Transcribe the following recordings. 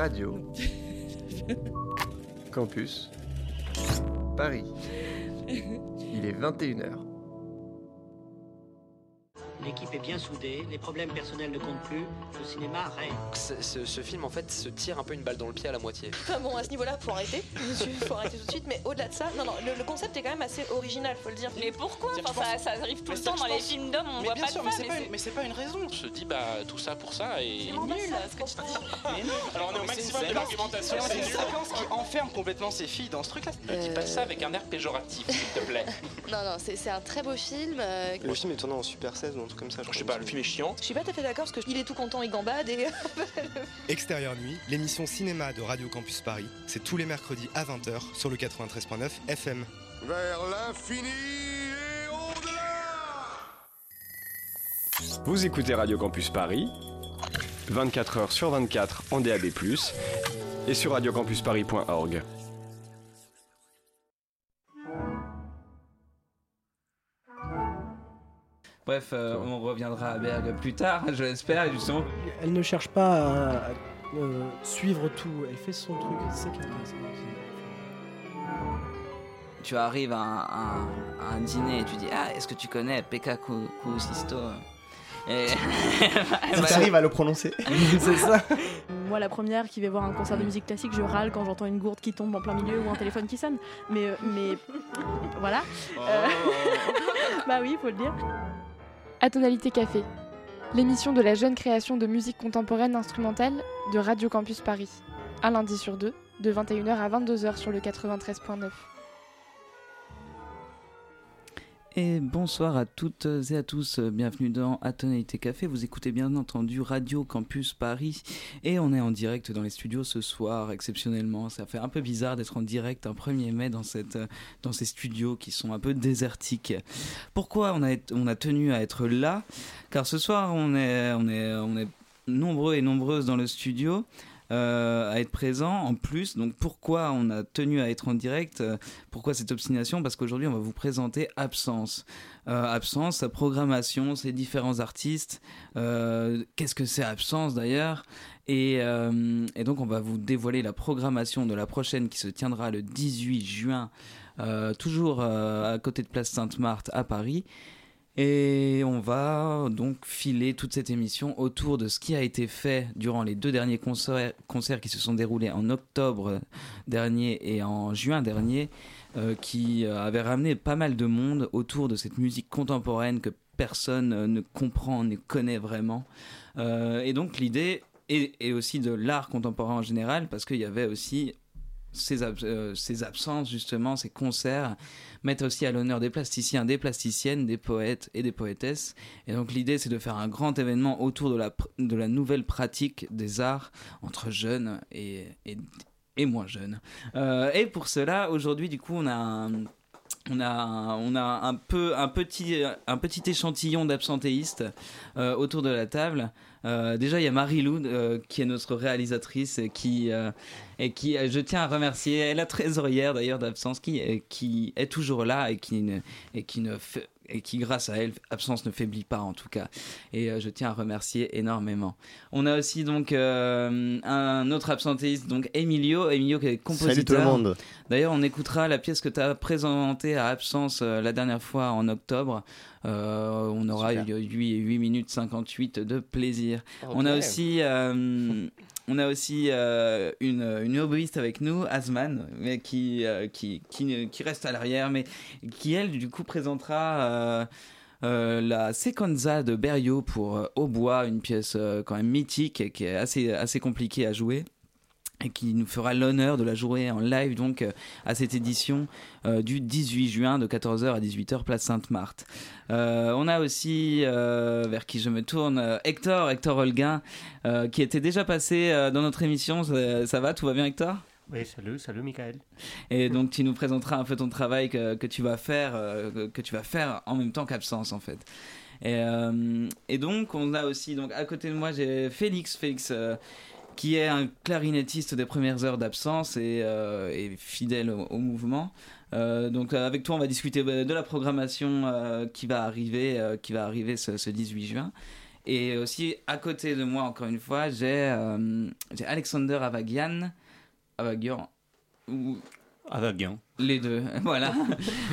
Radio Campus Paris. Il est 21h. L'équipe est bien soudée, les problèmes personnels ne comptent plus, le cinéma règne. Ce, film en fait se tire un peu une balle dans le pied à la moitié. Enfin bon, à ce niveau-là, faut arrêter, faut arrêter tout de suite. Mais au-delà de ça, non, non, le, le concept est quand même assez original, faut le dire. Mais pourquoi? Enfin, ça, ça arrive tout Mais le c'est temps dans les pense- films d'hommes, on Mais voit bien pas sûr, de mais femmes. c'est pas, et une- mais c'est pas une raison. On se dit, bah, tout ça pour ça et. C'est nul, ce que tu dis. Alors on est au maximum de l'argumentation, c'est une séquence qui enferme complètement ces filles dans ce truc-là. Ne dis pas ça avec un air péjoratif, s'il te plaît. Non, non, c'est un très beau film. euh, Le film est tourné en Super 16 ou un truc comme ça. Je sais pas, le film est chiant. Je suis pas tout à fait d'accord parce qu'il est tout content, il gambade et. Extérieur Nuit, l'émission cinéma de Radio Campus Paris, c'est tous les mercredis à 20h sur le 93.9 FM. Vers l'infini et au-delà Vous écoutez Radio Campus Paris, 24h sur 24 en DAB+, et sur radiocampusparis.org. Bref, euh, on reviendra à Berg plus tard, je l'espère, justement. Elle ne cherche pas à, à, euh, suivre tout, elle fait son truc, c'est ça qui est intéressant aussi. Tu arrives à un, à un- à un dîner et tu dis Ah, est-ce que tu connais Pekka Ku- Kuusisto et... Si t'arrives à le prononcer. c'est ça. Moi, la première qui va voir un concert de musique classique, je râle quand j'entends une gourde qui tombe en plein milieu ou un téléphone qui sonne. Mais, euh, mais voilà. Euh, bah oui, faut le dire. Atonalité Café, l'émission de la jeune création de musique contemporaine instrumentale de Radio Campus Paris. Un lundi sur deux, de 21h à 22h sur le 93.9. Et bonsoir à toutes et à tous, bienvenue dans Atonalité Café. Vous écoutez bien entendu Radio Campus Paris et on est en direct dans les studios ce soir, exceptionnellement. Ça fait un peu bizarre d'être en direct un 1er mai dans, cette, dans ces studios qui sont un peu désertiques. Pourquoi on a, on a tenu à être là? Car ce soir, on est, on est, on est nombreux et nombreuses dans le studio. Euh, à être présent en plus. Donc pourquoi on a tenu à être en direct euh, Pourquoi cette obstination? Parce qu'aujourd'hui on va vous présenter Absence. Euh, Absence, sa programmation, ses différents artistes. Qu'est-ce que c'est Absence d'ailleurs? Et, et donc on va vous dévoiler la programmation de la prochaine qui se tiendra le 18 juin, toujours à côté de Place Sainte-Marthe à Paris. Et on va donc filer toute cette émission autour de ce qui a été fait durant les deux derniers concerts, qui se sont déroulés en octobre dernier et en juin dernier, euh, qui euh, avaient ramené pas mal de monde autour de cette musique contemporaine que personne euh, ne comprend, ne connaît vraiment. Et donc l'idée est, est aussi de l'art contemporain en général, parce qu'il y avait aussi ces absences, justement, ces concerts, mettent aussi à l'honneur des plasticiens, des plasticiennes, des poètes et des poétesses. Et donc l'idée, c'est de faire un grand événement autour de la, de la nouvelle pratique des arts entre jeunes et, et, et moins jeunes. Euh, et pour cela, aujourd'hui, du coup, on a un... On a, on a un, peu, un, petit, un petit échantillon d'absentéistes euh, autour de la table. Euh, déjà, il y a Marie-Lou euh, qui est notre réalisatrice et qui, euh, et qui je tiens à remercier, elle la trésorière d'ailleurs d'Absence, qui, qui est toujours là et qui, ne, et qui ne fait- et qui, grâce à elle, Absence ne faiblit pas en tout cas. Et euh, je tiens à remercier énormément. On a aussi donc euh, un autre absentéiste, donc Emilio, Emilio qui est compositeur. Salut tout le monde. D'ailleurs, on écoutera la pièce que tu as présentée à Absence euh, la dernière fois en octobre. Euh, on aura Super. 8, 8 minutes 58 de plaisir. On a aussi, euh, on a aussi euh, une, une avec nous, Asman, euh, qui, qui, qui reste à l'arrière, mais qui, elle, du coup, présentera euh, la Sequenza de Berio pour Hautbois, une pièce quand même mythique et qui est assez, assez compliquée à jouer et qui nous fera l'honneur de la jouer en live donc euh, à cette édition euh, du 18 juin de 14h à 18h place Sainte-Marthe. Euh, on a aussi vers qui je me tourne Hector, Hector Holguin qui était déjà passé dans notre émission. Ça, ça va, tout va bien Hector? Oui, salut, salut Michael. et donc tu nous présenteras un peu ton travail que, que tu vas faire, que, tu vas faire en même temps qu'absence en fait. Et, et donc on a aussi donc à côté de moi j'ai Félix, Félix qui est un clarinettiste des premières heures d'absence et, euh, et fidèle au, au mouvement. Euh, donc euh, avec toi on va discuter de la programmation euh, qui va arriver, qui va arriver ce, ce 18 juin. Et aussi, à côté de moi, encore une fois, j'ai Alexander Avagian. Avagian. Ou Avagian. les deux, voilà,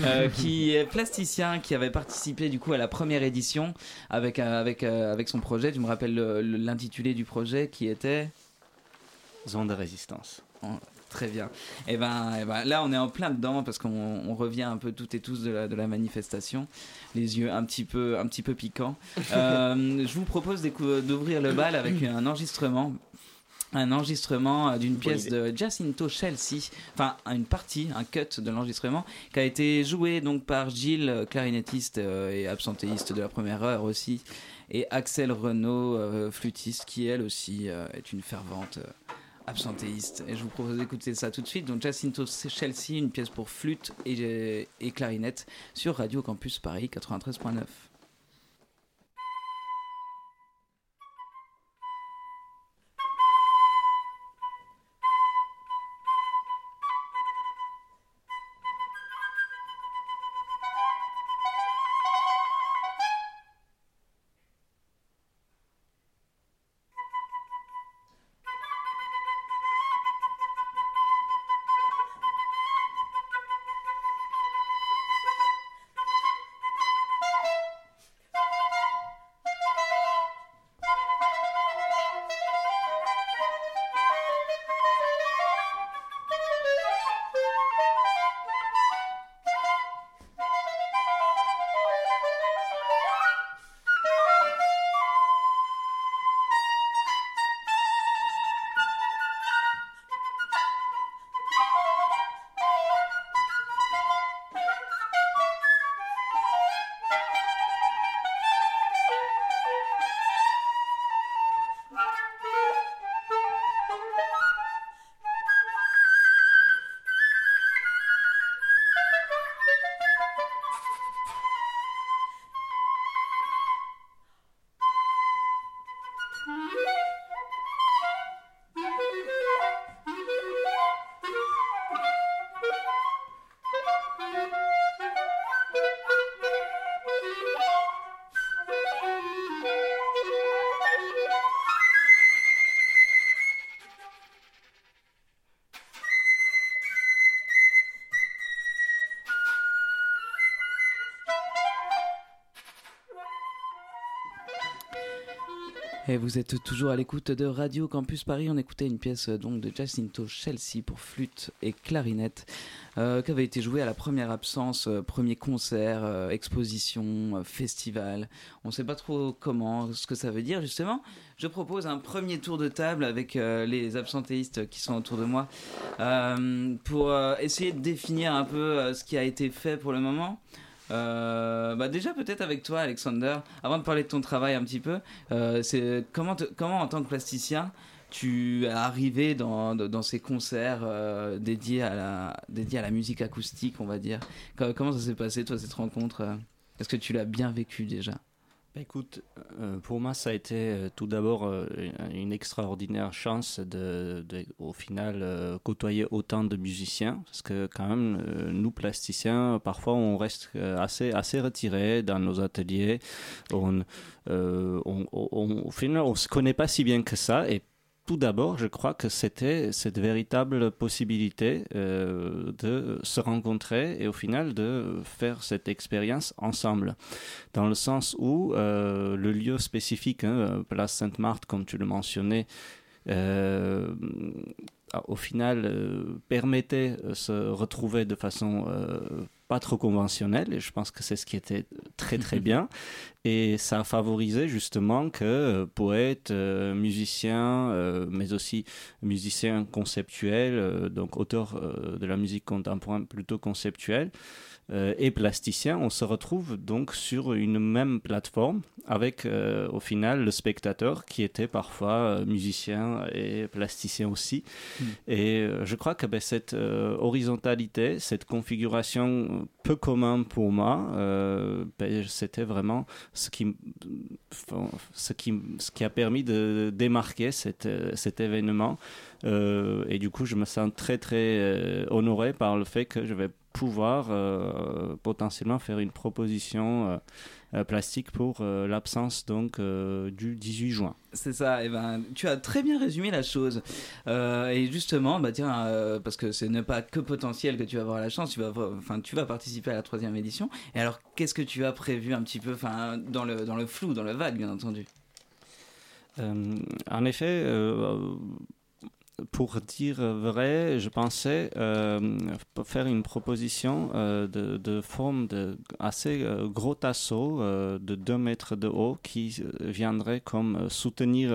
Euh, qui est plasticien, qui avait participé du coup à la première édition avec, avec, avec son projet. Tu me rappelles le- le- l'intitulé du projet qui était Zone de résistance. Oh, Très bien. Et ben, eh ben, là, on est en plein dedans parce qu'on on revient un peu toutes et tous de la, de la manifestation, les yeux un petit peu, un petit peu piquants. Euh, je vous propose d'ouvrir le bal avec un enregistrement. Un enregistrement euh, d'une pièce idée. de Jacinto Chelsea, enfin une partie, un cut de l'enregistrement, qui a été joué donc par Gilles, euh, clarinettiste et absentéiste de la première heure aussi, et Axel Renault, flûtiste, qui elle aussi est une fervente absentéiste. Et je vous propose d'écouter ça tout de suite. Donc Jacinto Chelsea, une pièce pour flûte et, et clarinette sur Radio Campus Paris 93.9. Et vous êtes toujours à l'écoute de Radio Campus Paris. On écoutait une pièce euh, donc de Jacinto Chelsea pour flûte et clarinette, euh, qui avait été jouée à la première absence, euh, premier concert, euh, exposition, festival. On ne sait pas trop comment, ce que ça veut dire justement. Je propose un premier tour de table avec les absentéistes qui sont autour de moi pour essayer de définir un peu ce qui a été fait pour le moment. Euh, bah déjà peut-être avec toi Alexander, avant de parler de ton travail un petit peu, euh, c'est comment, comment en tant que plasticien tu es arrivé dans, dans ces concerts euh, dédiés, à la, dédiés à la musique acoustique, on va dire? Co- Comment ça s'est passé toi cette rencontre? Est-ce que tu l'as bien vécu déjà? Écoute, euh, pour moi, ça a été euh, tout d'abord euh, une- extraordinaire chance de, au final, côtoyer autant de musiciens. Parce que, quand même, nous, plasticiens, parfois, on reste assez, assez retirés dans nos ateliers. On, euh, on, au final, on se connaît pas si bien que ça. Tout d'abord, je crois que c'était cette véritable possibilité euh, de se rencontrer et au final de faire cette expérience ensemble. Dans le sens où euh, le lieu spécifique, hein, Place Sainte-Marthe, comme tu le mentionnais, euh, au final permettait se retrouver de façon pas trop conventionnelle et je pense que c'est ce qui était très très bien et ça a favorisé justement que euh, poètes, euh, musiciens, euh, mais aussi musiciens conceptuels, euh, donc auteurs de la musique contemporaine plutôt conceptuelle, et plasticiens, on se retrouve donc sur une même plateforme avec au final le spectateur qui était parfois musicien et plasticien aussi. Mm. Et je crois que ben, cette horizontalité, cette configuration peu commune pour moi, euh, ben, c'était vraiment ce qui, ce, qui, ce qui a permis de démarquer cet, euh, cet événement. Euh, et du coup, je me sens très très honoré par le fait que je vais pouvoir potentiellement faire une proposition plastique pour euh, l'absence donc euh, du 18 juin. C'est ça, et ben, tu as très bien résumé la chose. Euh, et justement, bah tiens, euh, parce que ce n'est pas que potentiel que tu vas avoir la chance, tu vas, enfin, tu vas participer à la troisième édition. Et alors, qu'est-ce que tu as prévu un petit peu, enfin, dans le, dans le flou, dans le vague, bien entendu? Euh, en effet, euh, pour dire vrai, je pensais euh, faire une proposition euh, de, de forme de assez euh, gros tasseau de 2 mètres de haut qui viendrait comme soutenir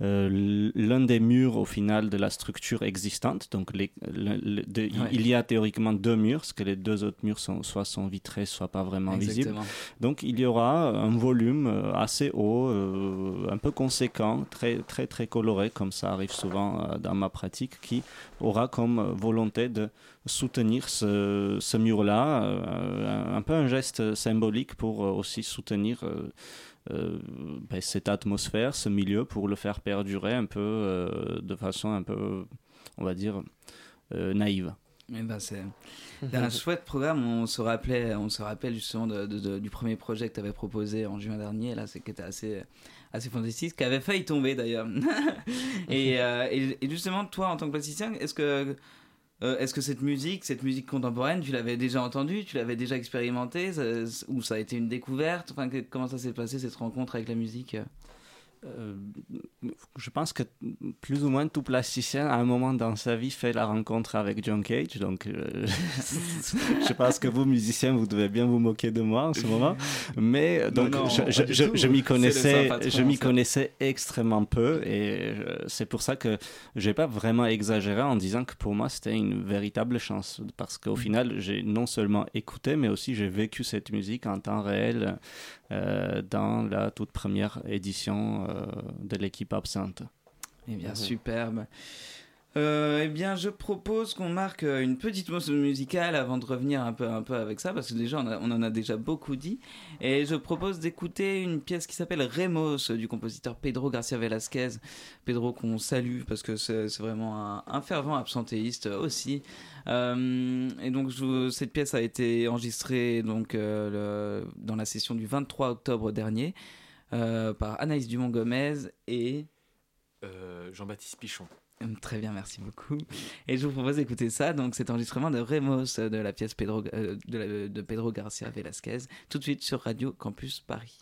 l'un des murs au final de la structure existante. Donc les- le- le- de- il- Ouais. il y a théoriquement deux murs, parce que les deux autres murs sont, soit sont vitrés, soit pas vraiment visibles. Donc il y aura un volume assez haut, un peu conséquent, très très très coloré, comme ça arrive souvent euh, dans ma pratique, qui aura comme volonté de soutenir ce, mur-là, euh, un, peu un geste symbolique pour euh, aussi soutenir ben, cette atmosphère, ce milieu, pour le faire perdurer un peu de façon un peu, on va dire, naïve. Eh ben, c'est un chouette programme. On se rappelait, on se rappelle justement de- de- de- du premier projet que tu avais proposé en juin dernier. Là, qui était assez, assez fantastique, qui avait failli tomber d'ailleurs. et, euh, et- et justement, toi, en tant que plasticien, est-ce que euh, est-ce que cette musique, cette musique contemporaine, tu l'avais déjà entendue, tu l'avais déjà expérimentée, ça- ou ça a été une découverte? Enfin, que- comment ça s'est passé cette rencontre avec la musique? Euh, je pense que plus ou moins tout plasticien à un moment dans sa vie fait la rencontre avec John Cage. Donc, euh, je pense que vous, musiciens, vous devez bien vous moquer de moi en ce moment. Mais euh, donc, non, je, m'y connaissais, je m'y connaissais extrêmement peu, et euh, c'est pour ça que j'ai pas vraiment exagéré en disant que pour moi c'était une véritable chance, parce qu'au final, j'ai non seulement écouté, mais aussi j'ai vécu cette musique en temps réel dans la toute première édition euh, de l'équipe absente. Eh bien, Mhm. superbe. Euh, eh bien, je propose qu'on marque euh, une petite pause musicale avant de revenir un peu, un peu avec ça, parce que déjà, on, en a déjà beaucoup dit. Et je propose d'écouter une pièce qui s'appelle Remos du compositeur Pedro Garcia Velasquez. Pedro qu'on salue parce que c'est vraiment un, fervent absentéiste aussi. Euh, et donc, cette pièce a été enregistrée donc, euh, dans la session du 23 octobre dernier euh, par Anaïs Dumont-Gomez et Euh, Jean-Baptiste Pichon. Hum, Très bien, merci beaucoup. Et je vous propose d'écouter ça, donc cet enregistrement de Remos euh, de la pièce Pedro, euh, de, la- de Pedro Garcia Velasquez, tout de suite sur Radio Campus Paris.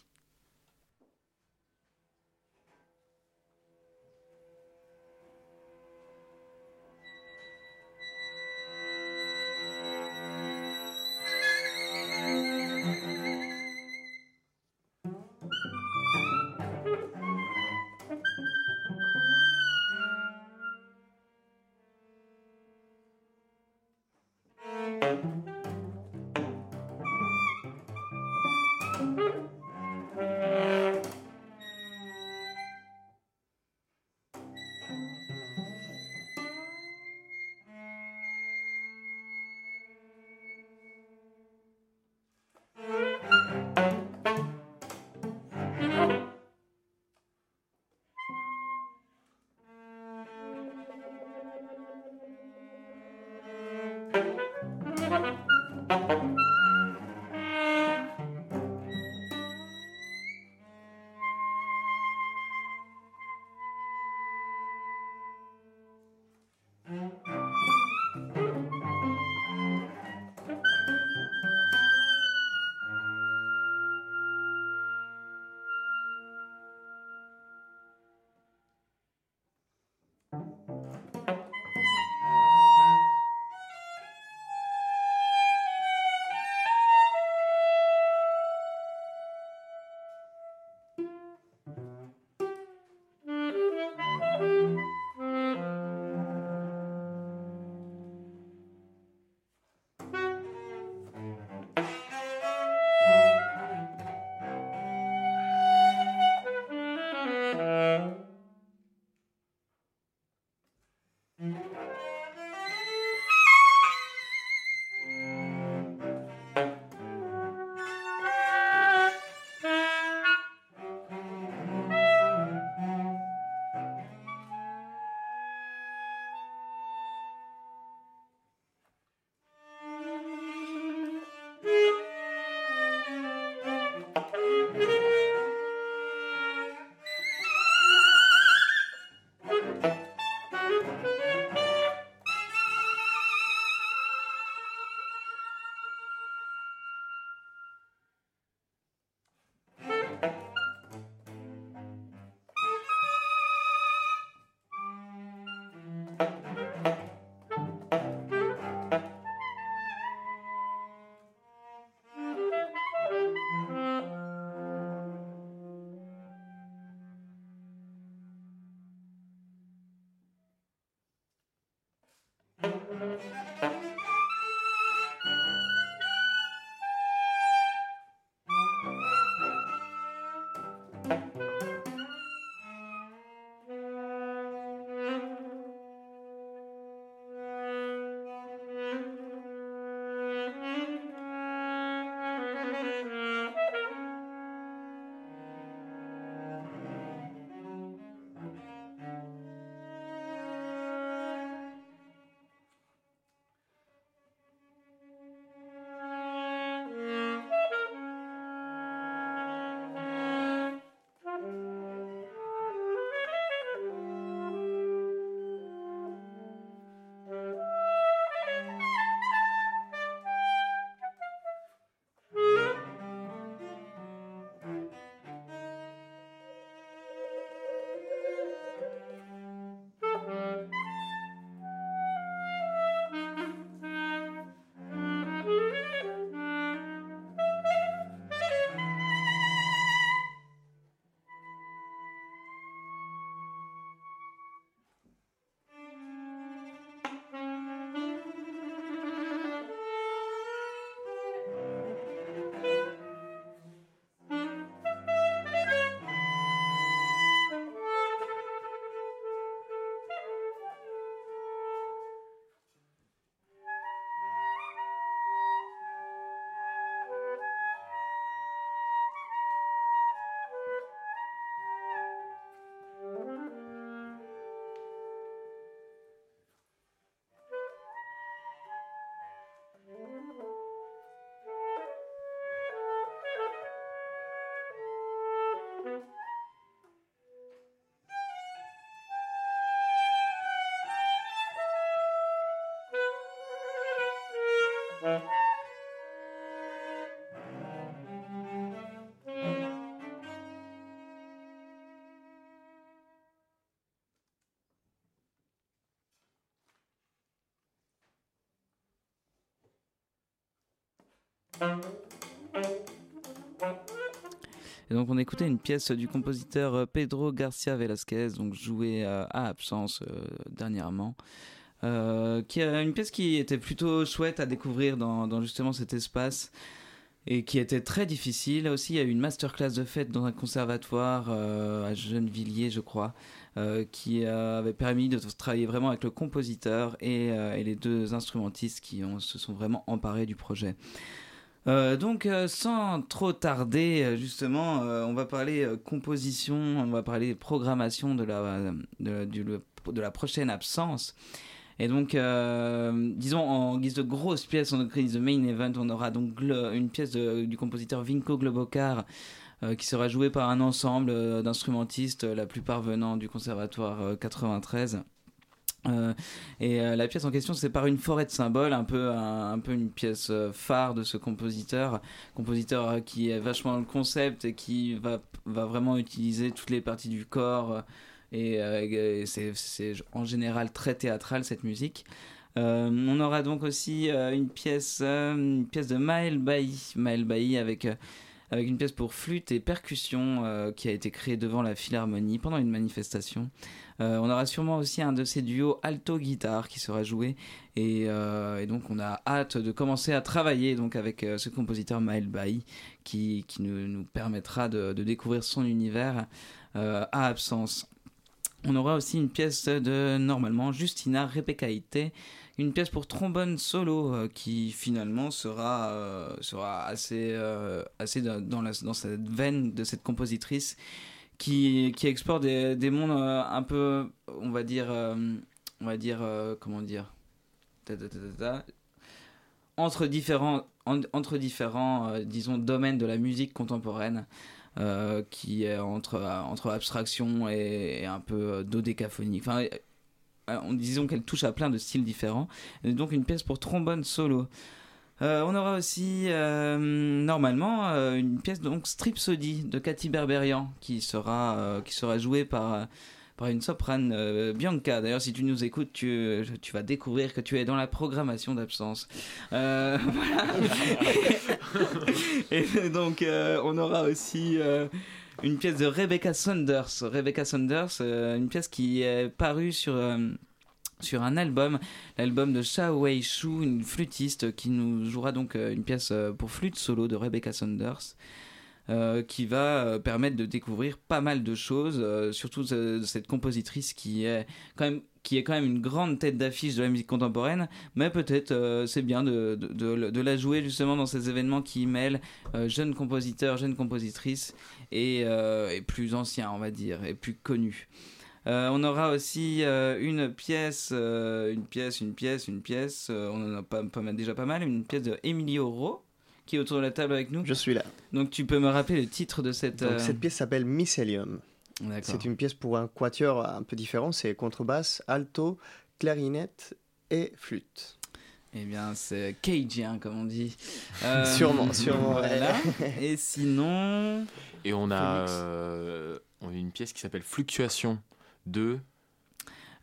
Et donc on écoutait une pièce du compositeur euh, Pedro Garcia Velasquez, donc jouée euh, à absence euh, dernièrement. Qui a une pièce qui était plutôt chouette à découvrir dans, justement cet espace et qui était très difficile. Aussi, il y a eu une masterclass de fête dans un conservatoire à Gennevilliers, je crois, qui avait permis de travailler vraiment avec le compositeur et, les deux instrumentistes qui se sont vraiment emparés du projet. Euh, donc, euh, sans trop tarder, euh, justement, on va parler composition, on va parler programmation de la, de, la prochaine absence. Et donc, disons, en guise de grosse pièce, en guise de main event, on aura donc une pièce du compositeur Vinko Globocar qui sera jouée par un ensemble d'instrumentistes, la plupart venant du conservatoire 93. Euh, et euh, la pièce en question, c'est par une forêt de symboles, un peu, un, peu une pièce phare de ce compositeur, compositeur qui est vachement dans le concept et qui va, va vraiment utiliser toutes les parties du corps. Et, euh, et c'est en général très théâtral cette musique. Euh, on aura donc aussi une pièce, une pièce de Maël Bailly, Maël Bailly avec avec une pièce pour flûte et percussion euh, qui a été créée devant la Philharmonie pendant une manifestation. Euh, on aura sûrement aussi un de ces duos alto-guitare qui sera joué et, euh, et, donc on a hâte de commencer à travailler donc avec ce compositeur Maël Bailly qui, qui nous, permettra de, découvrir son univers à absence. On aura aussi une pièce de normalement Justina Repecaite une pièce pour trombone solo euh, qui finalement sera, euh, sera assez, euh, assez dans, cette veine de cette compositrice qui, qui explore des, des mondes un peu, on va dire, on va dire, comment dire, entre différents, en, entre différents, disons, domaines de la musique contemporaine. Qui est entre, entre abstraction et, un peu dodécaphonie. Enfin, en disant qu'elle touche à plein de styles différents. Et donc une pièce pour trombone solo. Euh, on aura aussi euh, normalement euh, une pièce donc Stripsody de Cathy Berberian qui sera qui sera jouée par par une soprane euh, Bianca. D'ailleurs, si tu nous écoutes, tu, tu vas découvrir que tu es dans la programmation d'absence. Euh, voilà. Et donc, euh, on aura aussi euh, une pièce de Rebecca Saunders. Rebecca Saunders, euh, une pièce qui est parue sur, euh, sur un album, l'album de Sha Wei Shu, une flûtiste qui nous jouera donc euh, une pièce pour flûte solo de Rebecca Saunders. qui va permettre de découvrir pas mal de choses, surtout de, cette compositrice qui est quand même qui est quand même une grande tête d'affiche de la musique contemporaine, mais peut-être c'est bien de, de, de- la jouer justement dans ces événements qui mêlent jeunes compositeurs, jeunes compositrices et, euh, et plus anciens, on va dire, et plus connus. Euh, on aura aussi euh, une pièce, euh, une pièce, une pièce, une pièce, on en a pas, déjà pas mal, une pièce de Emilio Ro, qui est autour de la table avec nous. Je suis là. Donc tu peux me rappeler le titre de cette... Donc, Cette pièce s'appelle Mycelium. C'est une pièce pour un quatuor un peu différent. C'est contrebasse, alto, clarinette et flûte. Eh bien, c'est cajun, comme on dit. Sûrement, sûrement, Voilà. ouais. Et sinon... Et on a, Phoenix. euh, on a une pièce qui s'appelle Fluctuation de.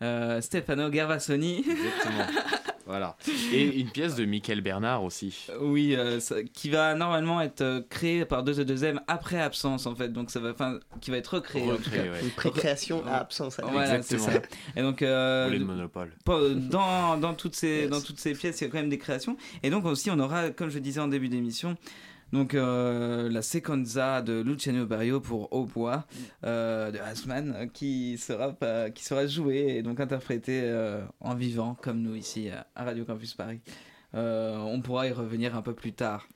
Euh, Stefano Gervasoni. Exactement. voilà. Et une pièce de Michael Bernard aussi. Oui, euh, ça- qui va normalement être euh, créé par 2 2 m après absence en fait, donc ça va, enfin, qui va être recréé. en tout Recréé, cas. ouais. Une précréation à absence. alors. Voilà, c'est ça. Exactement. Et donc, euh, Monopole. dans, toutes ces, dans toutes ces pièces, il y a quand même des créations. Et donc aussi, on aura, comme je disais en début d'émission, donc euh, la sequenza de Luciano Barrio pour Au bois euh, de Hassman qui sera qui sera jouée et donc interprétée euh, en vivant comme nous ici à- Radio Campus Paris. On pourra y revenir un peu plus tard.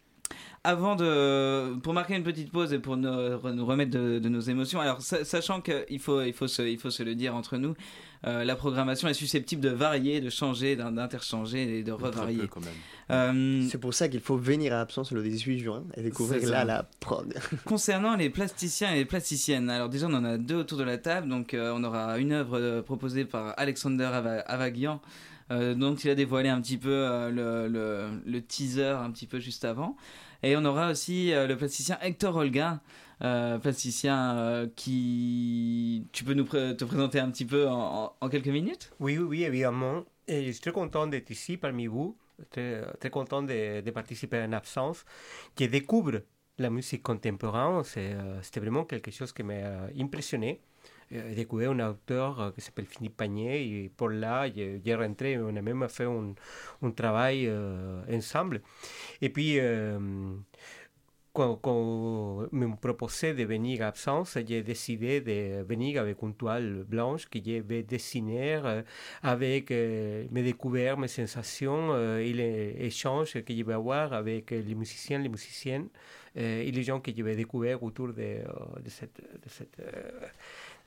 Avant de, pour marquer une petite pause et pour nous, nous remettre de, de nos émotions, alors sa- sachant qu'il faut, il faut, se, il faut se le dire entre nous, euh, la programmation est susceptible de varier, de changer, d'in- d'interchanger et de revarier. peu, quand même. Euh, C'est pour ça qu'il faut venir à absence le 18 juin et découvrir là la prog. Concernant les plasticiens et les plasticiennes, alors déjà on en a deux autour de la table, donc euh, on aura une œuvre euh, proposée par Alexander Ava- Avagian, euh, dont il a dévoilé un petit peu euh, le, le- le teaser un petit peu juste avant, et on aura aussi euh, le plasticien Hector Holguin, euh, plasticien euh, qui... Tu peux nous te présenter un petit peu en, quelques minutes? Oui, oui, évidemment. Et je suis très content d'être ici parmi vous, très, content de, participer en absence, qui découvre la musique contemporaine. C'était vraiment quelque chose qui m'a impressionné. J'ai découvert un auteur euh, qui s'appelle Philippe Pagné et pour là, j'ai j'ai rentré, on a même fait un, travail ensemble. Et puis, quand, quand me proposait de venir à absence, j'ai décidé de venir avec une toile blanche que je vais dessiner avec mes découvertes, mes sensations et les échanges que je vais avoir avec les musiciens, les musiciennes et les gens que je vais découvrir autour de, euh, de cette, euh,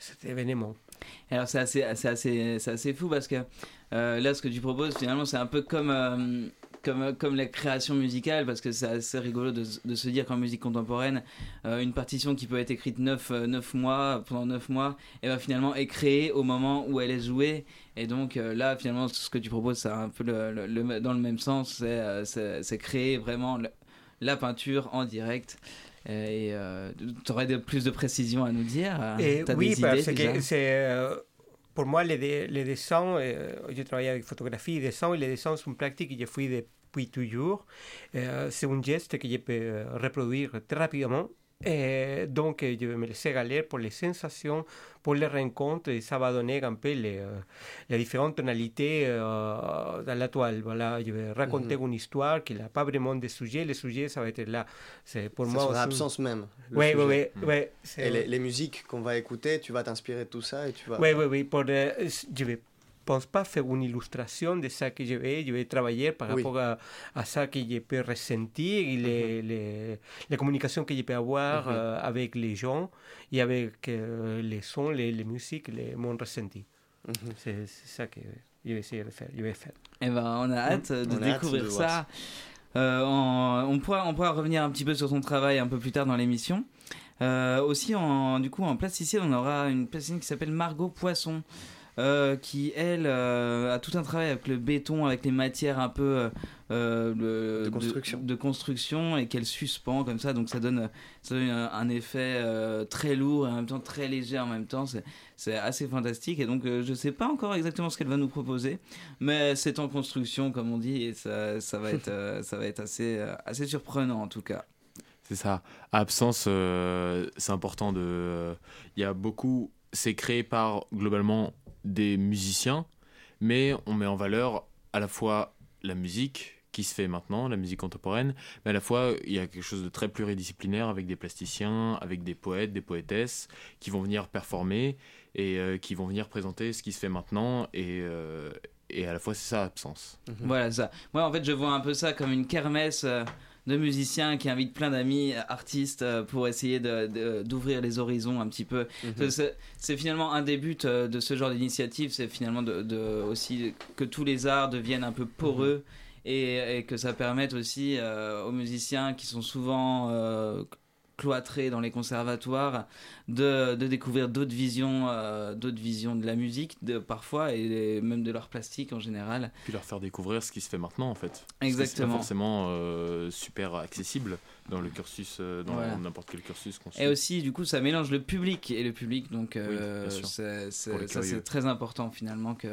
cet événement. Alors c'est assez, assez, c'est assez fou parce que euh, là ce que tu proposes finalement c'est un peu comme, euh, comme, comme la création musicale parce que c'est assez rigolo de, se dire qu'en musique contemporaine euh, une partition qui peut être écrite 9, mois pendant 9 mois va finalement être créée au moment où elle est jouée et donc euh, là finalement ce que tu proposes c'est un peu dans le même sens c'est, euh, créer vraiment la peinture en direct et tu aurais plus de précision à nous dire euh, Et T'as oui, des parce idées déjà que c'est, euh, pour moi, les, dessins, euh, je travaille avec photographie et dessin, et les dessins sont une pratique que je fais depuis toujours. Euh, c'est un geste que je peux euh, reproduire très rapidement. Et donc, euh, je vais me laisser aller pour les sensations, pour les rencontres, et ça va donner un peu les, les différentes tonalités euh, dans la toile. Voilà, je vais raconter Mhm. une histoire qui n'a pas vraiment de sujet. Le sujet, ça va être là. C'est pour Ça moi aussi- absence même. ouais, ouais, c'est- Et les, les musiques qu'on va écouter, tu vas t'inspirer de tout ça et tu vas. Oui, oui, oui. Pour, euh, je ne pense pas faire une illustration de ça que je vais. Je vais travailler par Oui. rapport à, à ça que je peux ressentir et les, les, les communications que je peux avoir euh, avec les gens et avec euh, les sons, les, les musiques, les, mon ressenti. C'est c'est ça que je vais essayer de faire. Je vais faire. Eh ben, on a hâte de On a hâte découvrir de voir ça. Euh, on, pourra, on pourra revenir un petit peu sur ton travail un peu plus tard dans l'émission. Euh, aussi, en, du coup, en plasticienne, on aura une plasticienne qui s'appelle Margot Poisson. Euh, qui elle euh, a tout un travail avec le béton, avec les matières un peu euh, le- De construction. de, construction et qu'elle suspend comme ça, donc ça donne, ça donne un, un effet euh, très lourd et en même temps très léger en même temps. C'est, assez fantastique et donc euh, je sais pas encore exactement ce qu'elle va nous proposer, mais c'est en construction comme on dit et ça, ça va être, euh, ça va être assez, euh, assez surprenant en tout cas. C'est ça. Absence, euh, c'est important de. Il y a beaucoup. C'est créé par globalement des musiciens, mais on met en valeur à la fois la musique qui se fait maintenant, la musique contemporaine, mais à la fois il y a quelque chose de très pluridisciplinaire avec des plasticiens, avec des poètes, des poétesses qui vont venir performer et euh, qui vont venir présenter ce qui se fait maintenant et, euh, et à la fois c'est ça absence. Voilà ça. Moi en fait je vois un peu ça comme une kermesse euh, de musiciens qui invitent plein d'amis euh, artistes euh, pour essayer d'ouvrir les horizons un petit peu. Mhm. C'est- C'est finalement un des buts euh, de ce genre d'initiative, c'est finalement de, de- aussi que tous les arts deviennent un peu poreux. Et, et que ça permette aussi euh, aux musiciens qui sont souvent cloîtrés dans les conservatoires de, de découvrir d'autres visions, euh, d'autres visions de la musique de, parfois et même de leur plastique en général. Puis leur faire découvrir ce qui se fait maintenant en fait. Exactement. pas forcément euh, super accessible dans le cursus, euh, dans Voilà. n'importe quel cursus qu'on Et aussi, du coup, ça mélange le public et le public, donc euh, c'est- ça c'est très important finalement que,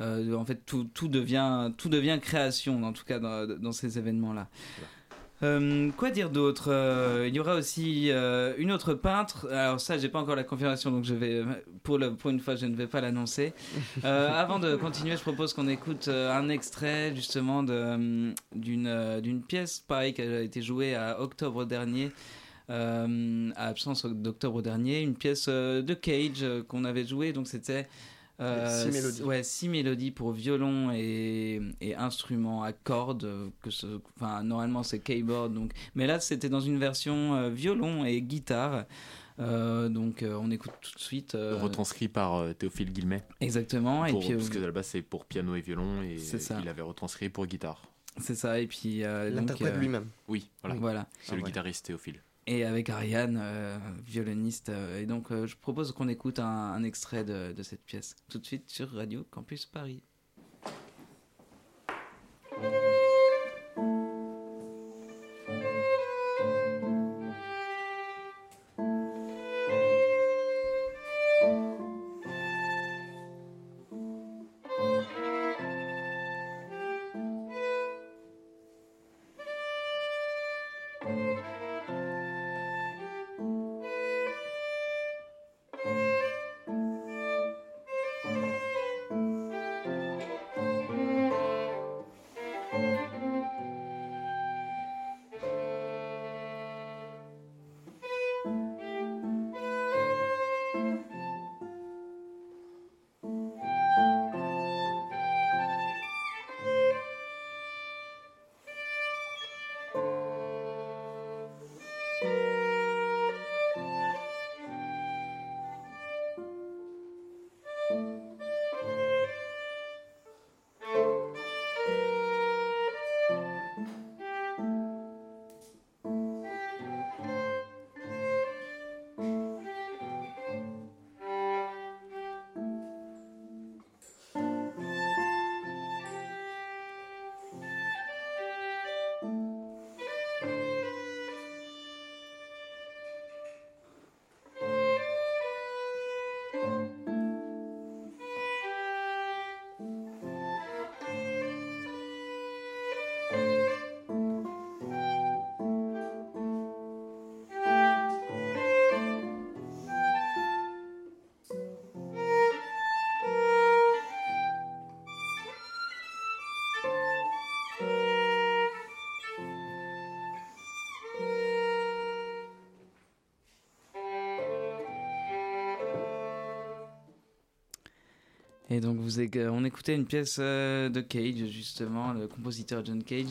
euh, en fait, tout, tout devient tout devient création, en tout cas dans, dans ces événements-là. Euh, quoi dire d'autre Euh, Il y aura aussi euh, une autre peintre. Alors ça, j'ai pas encore la confirmation, donc je vais pour le pour une fois, je ne vais pas l'annoncer. Avant de continuer, je propose qu'on écoute un extrait justement d'une d'une pièce, pareil, qui a été jouée à octobre dernier. à absence d'octobre dernier, une pièce de Cage qu'on avait jouée, donc c'était Six mélodies. Ouais, six mélodies pour violon et, et instruments à cordes. euh, Que ce, enfin, normalement c'est keyboard, donc. Mais là, c'était dans une version euh, violon et guitare. Euh, donc, euh, on écoute tout de suite. euh, Retranscrit par euh, Théophile Guilmet. Exactement, et puis, euh, parce que à la base c'est pour piano et violon et C'est ça. il avait retranscrit pour guitare. C'est ça, et puis. euh, L'interprète euh, lui-même. Oui, voilà. Voilà. C'est le Ah ouais. guitariste Théophile. Et avec Ariane, euh, violoniste. euh, et donc, euh, je propose qu'on écoute un, extrait de, de cette pièce tout de suite sur Radio Campus Paris. Et donc euh, on écoutait une pièce euh, de Cage justement, le compositeur John Cage.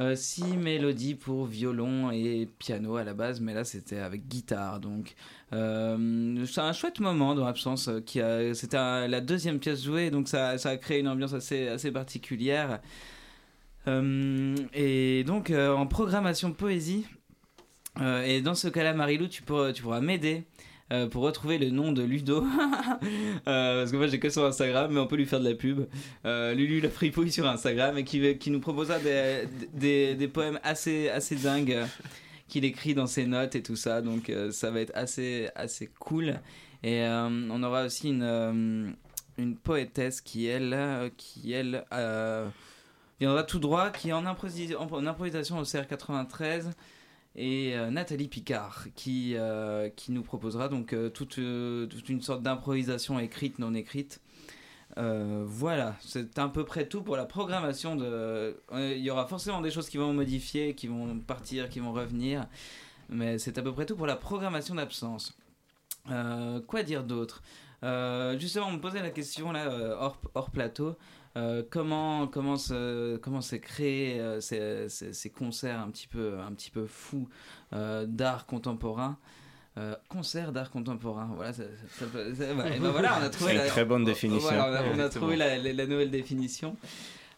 Euh, six mélodies pour violon et piano à la base, mais là c'était avec guitare. Donc euh, c'est un chouette moment dans l'absence. c'était la deuxième pièce jouée, donc ça, a créé une ambiance assez, particulière. Et donc en programmation poésie. et dans ce cas-là, Marilou, tu pourras m'aider. Euh, pour retrouver le nom de Ludo. Euh, parce que moi j'ai que son Instagram, mais on peut lui faire de la pub. Euh, Lulu la fripouille sur Instagram et qui, nous proposera des, poèmes assez, dingues qu'il écrit dans ses notes et tout ça. Donc ça va être assez, cool. Et on aura aussi une, poétesse qui, elle, qui, elle viendra tout droit, qui est en improvisation au CR93 et euh, Nathalie Picard qui, euh, qui nous proposera donc euh, toute, toute une sorte d'improvisation écrite, non écrite. Voilà, c'est à peu près tout pour la programmation de. Il y aura forcément des choses qui vont modifier, qui vont partir, qui vont revenir, mais c'est à peu près tout pour la programmation d'absence. Quoi dire d'autre? Justement, on me posait la question là hors, hors plateau. Euh, comment comment se comment s'est créé euh, ces, ces- ces concerts un petit peu un petit peu fous euh, d'art contemporain concert d'art contemporain voilà ça- ça- ça- ça- bah, et ben voilà on a trouvé C'est une la- très bonne on- définition. voilà, on a, on a Exactement. trouvé la, la- la nouvelle définition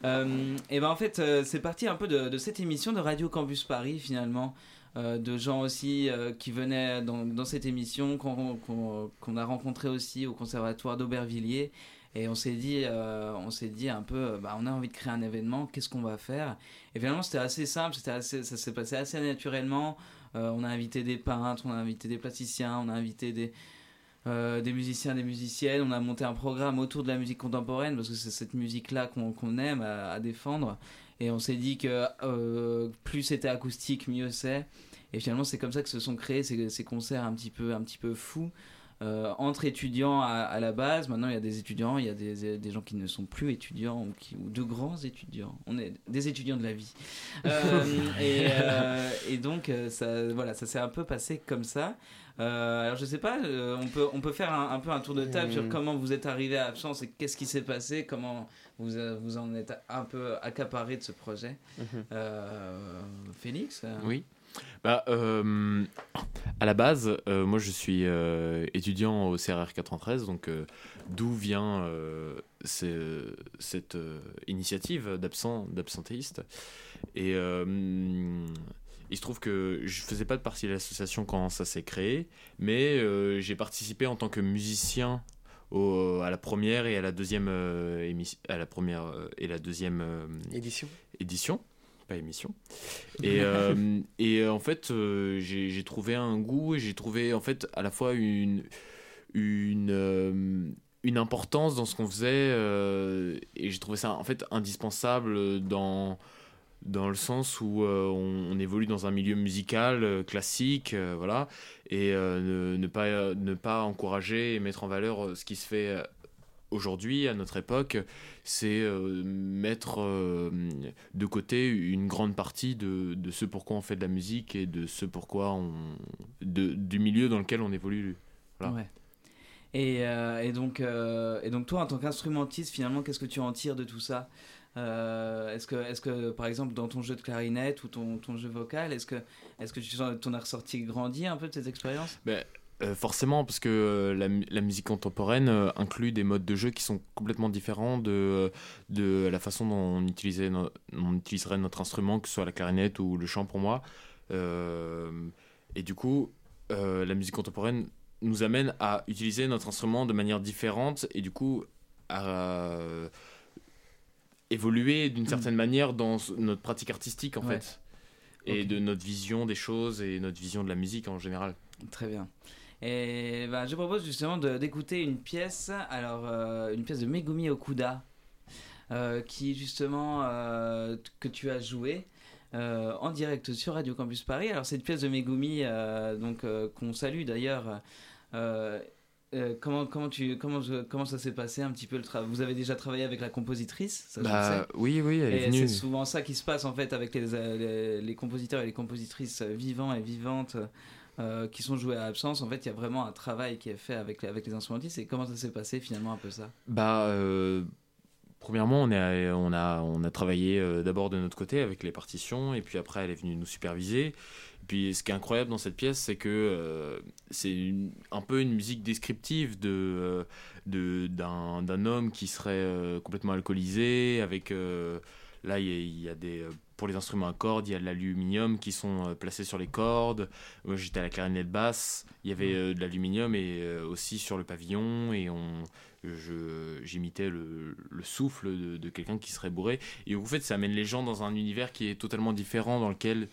et ben en fait c'est parti un peu de, de cette émission de Radio Campus Paris finalement euh, de gens aussi euh, qui venaient dans, dans cette émission qu'on a rencontré aussi au conservatoire d'Aubervilliers et on s'est dit euh, on s'est dit un peu euh, bah, on a envie de créer un événement qu'est-ce qu'on va faire? Et finalement c'était assez simple c'était assez ça s'est passé assez naturellement Euh, on a invité des peintres on a invité des plasticiens on a invité des musiciens, des musiciennes. On a monté un programme autour de la musique contemporaine parce que c'est cette musique-là qu'on aime à, défendre. Et on s'est dit que plus c'était acoustique, mieux c'est. Et finalement, c'est comme ça que se sont créés ces, ces concerts un petit peu, un petit peu fous. Euh, entre étudiants à, à la base, maintenant il y a des étudiants, il y a des, des gens qui ne sont plus étudiants ou, qui, ou de grands étudiants. On est des étudiants de la vie. Euh, et, euh, et donc ça, voilà, ça s'est un peu passé comme ça. Euh, alors je sais pas, euh, on peut on peut faire un, un peu un tour de table Mm. sur comment vous êtes arrivé à Absence et qu'est-ce qui s'est passé, comment vous vous en êtes un peu accaparé de ce projet. Euh, Félix. euh, Oui. Bah, euh, à la base, euh, moi je suis euh, étudiant au CRR 93, donc d'où vient cette initiative d'absent, d'absentéiste. Et il se trouve que je faisais pas de partie de l'association quand ça s'est créé, mais j'ai participé en tant que musicien au- à la première et à la deuxième émission, à la première et la deuxième Édition. édition, pas émission. Et, euh, et euh, en fait, euh, j'ai trouvé un goût et j'ai trouvé en fait à la fois une une une importance dans ce qu'on faisait et j'ai trouvé ça en fait indispensable dans dans le sens où euh, on, on évolue dans un milieu musical euh, classique, euh, voilà, et ne, ne pas ne pas encourager et mettre en valeur ce qui se fait aujourd'hui, à notre époque, c'est euh, mettre euh, de côté une grande partie de, de ce pourquoi on fait de la musique et de ce pourquoi on de, du milieu dans lequel on évolue. Voilà. Ouais. Et, euh, et, donc, et donc toi, en tant qu'instrumentiste, finalement, qu'est-ce que tu en tires de tout ça? Euh, Est-ce que, est que, par exemple, dans ton jeu de clarinette ou ton, ton jeu vocal, est-ce que, est que tu t'en as ressorti grandi un peu de cette expérience Ben, euh, forcément, parce que euh, la, mu- la musique contemporaine euh, inclut des modes de jeu qui sont complètement différents de, de la façon dont on, utilisait no- on utiliserait notre instrument, que ce soit la clarinette ou le chant pour moi. Et du coup, la musique contemporaine nous amène à utiliser notre instrument de manière différente et du coup à évoluer d'une certaine manière dans notre pratique artistique en Ouais. fait. Et de notre vision des choses et notre vision de la musique en général. Très bien. Et bah, je propose justement d'écouter une pièce, alors euh, une pièce de Megumi Okuda, euh, qui justement euh, que tu as joué euh, en direct sur Radio Campus Paris. Alors cette pièce de Megumi, euh, donc euh, qu'on salue d'ailleurs. comment comment tu comment je- comment ça s'est passé un petit peu le travail Vous avez déjà travaillé avec la compositrice ça, Bah, oui, oui, elle est Et. C'est souvent ça qui se passe en fait avec les, les, les compositeurs et les compositrices vivants et vivantes euh, qui sont joués à absence. En fait, il y a vraiment un travail qui est fait avec, les- instrumentistes. Et comment ça s'est passé finalement un peu ça? Bah, euh, premièrement, on, a, travaillé euh, d'abord de notre côté avec les partitions, et puis après, elle est venue nous superviser. Puis, ce qui est incroyable dans cette pièce, c'est que c'est un peu une musique descriptive de, d'un, homme qui serait complètement alcoolisé, avec. là, il y a, des, pour les instruments à cordes, il y a de l'aluminium qui sont euh, placés sur les cordes. Moi, j'étais à la clarinette basse, il y avait euh, de l'aluminium et euh, aussi sur le pavillon et on, je, j'imitais le, le souffle de, de quelqu'un qui serait bourré. Et en fait, ça amène les gens dans un univers qui est totalement différent, dans lequel,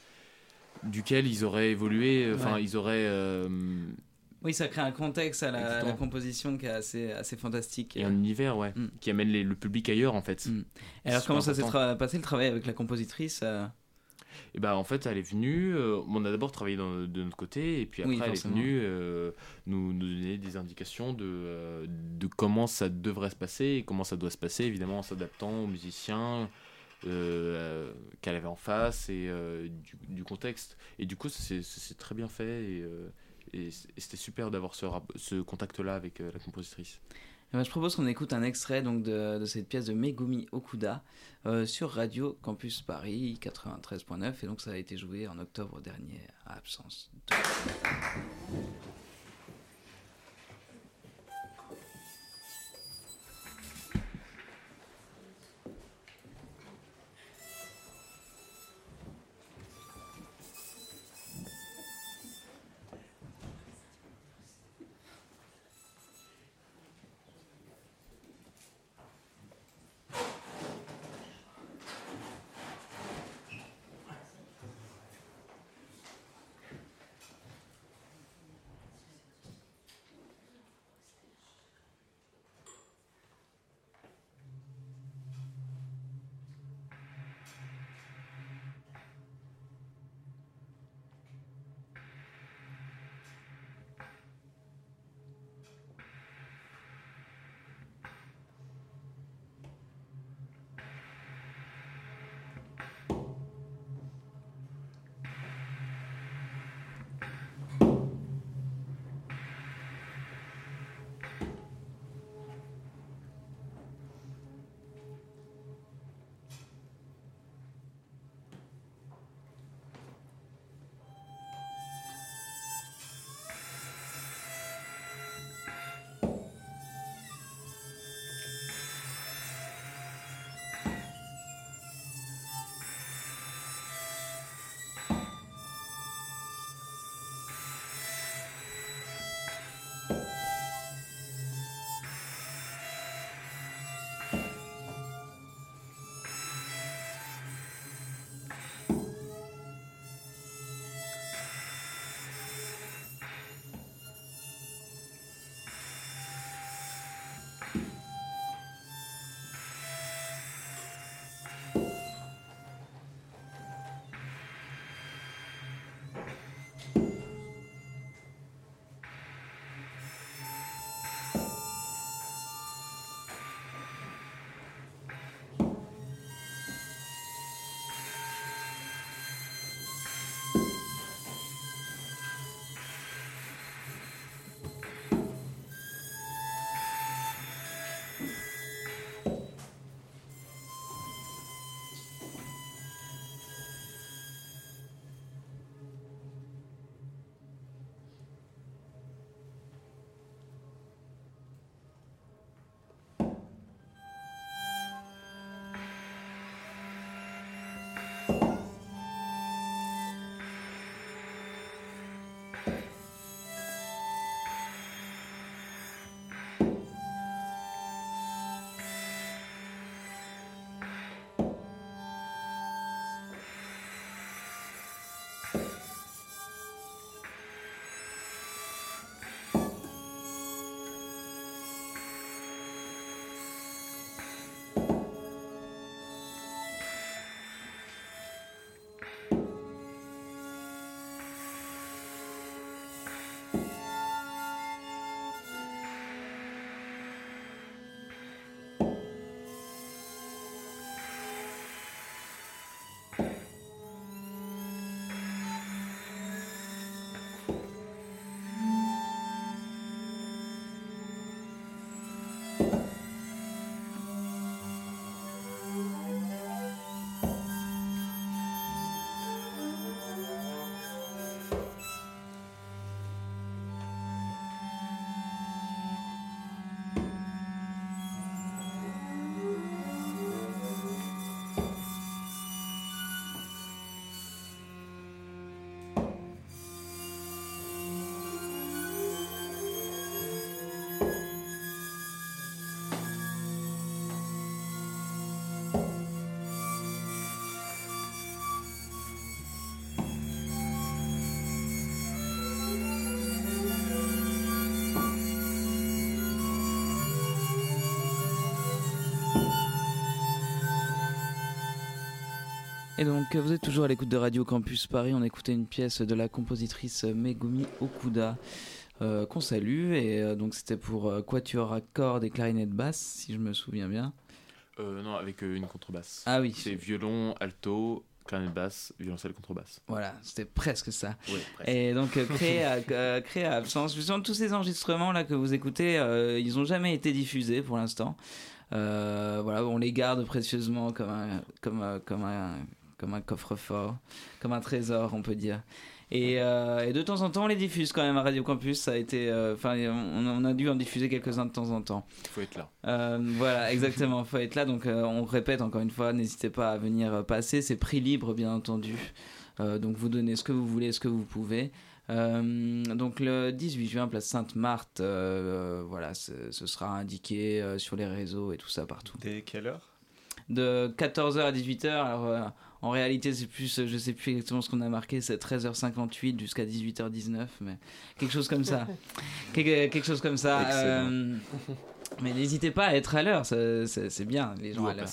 duquel ils auraient évolué. Enfin, Ouais. ils auraient. euh, Oui, ça crée un contexte à la, à la Exactement. composition qui est assez, assez fantastique. et un univers, ouais, Mm. qui amène les- le public ailleurs en fait. Et alors, C'est comment ça s'est passé le travail avec la compositrice euh Et bah en fait elle est venue, euh, on a d'abord travaillé dans- de notre côté et puis après Oui, elle est venue euh, nous, nous donner des indications de, euh, de comment ça devrait se passer et comment ça doit se passer évidemment en s'adaptant aux musiciens euh, qu'elle avait en face et euh, du, du contexte. Et du coup ça s'est ça s'est très bien fait et, euh, et c'était super d'avoir ce, rap- ce contact là avec euh, la compositrice. Eh ben, je propose qu'on écoute un extrait donc, de, de cette pièce de Megumi Okuda euh, sur Radio Campus Paris 93.9 et donc ça a été joué en octobre dernier à Absence. Et donc, euh, vous êtes toujours à l'écoute de Radio Campus Paris. On écoutait une pièce de la compositrice Megumi Okuda. euh, qu'on salue et euh, donc c'était pour euh, quatuor à cordes et clarinette basse si je me souviens bien. Non, avec une contrebasse. Ah oui. C'est violon, alto, clarinette basse, violoncelle, contrebasse. Voilà, c'était presque ça. Oui, presque. Et donc euh, créé à, euh, créé à absence. Justement, tous ces enregistrements là que vous écoutez, euh, ils n'ont jamais été diffusés pour l'instant. Voilà, on les garde précieusement comme un, comme, un- comme un, comme un coffre-fort, comme un trésor, on peut dire. Et, euh, et de temps en temps, on les diffuse quand même à Radio Campus. Ça a été, euh, enfin, on, on a dû en diffuser quelques-uns de temps en temps. Il faut être là. Euh, voilà, exactement, faut être là. Donc, on répète encore une fois, n'hésitez pas à venir passer. C'est prix libre, bien entendu. Donc, vous donnez ce que vous voulez, ce que vous pouvez. Donc, le 18 juin, place Sainte-Marthe, voilà, ce sera indiqué sur les réseaux et tout ça partout. Dès quelle heure? De 14h à 18h. Alors, en réalité, c'est plus, euh, je sais plus exactement ce qu'on a marqué, c'est 13h58 jusqu'à 18h19, mais quelque chose comme ça. quelque, quelque chose comme ça. Euh, mais n'hésitez pas à être à l'heure, c'est c'est bien, les gens Ou à à l'heure.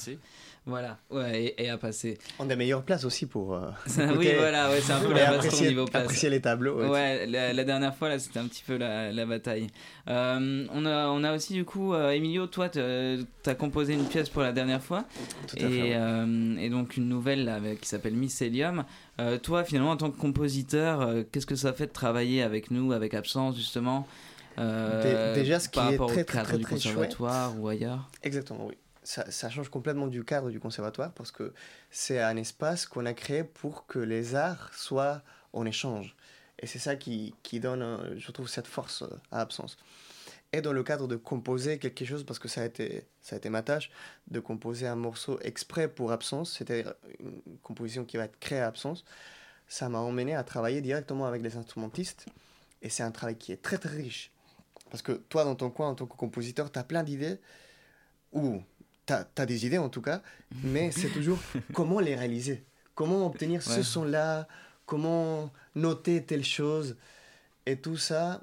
Voilà, ouais, et, et à passer. On a des meilleures places aussi pour. euh, oui, voilà, ouais, c'est un peu la baston niveau place. apprécier les tableaux. ouais. Ouais, la, la dernière fois, là, c'était un petit peu la, la bataille. Euh, on, a, on a aussi, du coup, euh, Emilio, toi, tu as composé une pièce pour la dernière fois. Tout à et, fait, ouais. et donc, une nouvelle là, qui s'appelle Mycelium. Euh, toi, finalement, en tant que compositeur, qu'est-ce que ça fait de travailler avec nous, avec Absence, justement Dé- déjà, ce qui est très, au très, cadre très, du très conservatoire ou ailleurs? Exactement, oui. Ça, change complètement du cadre du conservatoire parce que c'est un espace qu'on a créé pour que les arts soient en échange. Et c'est ça qui, qui donne, euh, je trouve, cette force euh, à Absence. Et dans le cadre de composer quelque chose, parce que ça a été, ça a été ma tâche, de composer un morceau exprès pour Absence, c'est-à-dire une composition qui va être créée à Absence, ça m'a emmené à travailler directement avec des instrumentistes. Et c'est un travail qui est très très riche. Parce que toi, dans ton coin, en tant que compositeur, tu as plein d'idées, ou tu as, des idées en tout cas, mais c'est toujours comment les réaliser, comment obtenir ce son-là, comment noter telle chose. Et tout ça,